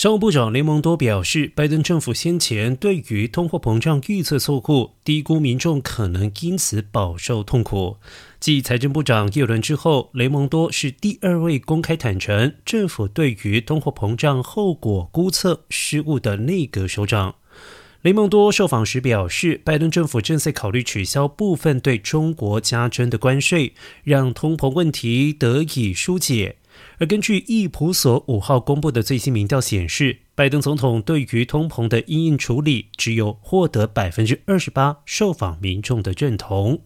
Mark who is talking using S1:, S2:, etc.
S1: 商务部长雷蒙多表示，拜登政府先前对于通货膨胀预测错误，低估民众可能因此饱受痛苦。继财政部长耶伦之后，雷蒙多是第二位公开坦诚政府对于通货膨胀后果估测失误的内阁首长。雷蒙多受访时表示，拜登政府正在考虑取消部分对中国加征的关税，让通膨问题得以疏解。而根据易普所五号公布的最新民调显示，拜登总统对于通膨的应应处理只有获得百分之二十八受访民众的认同。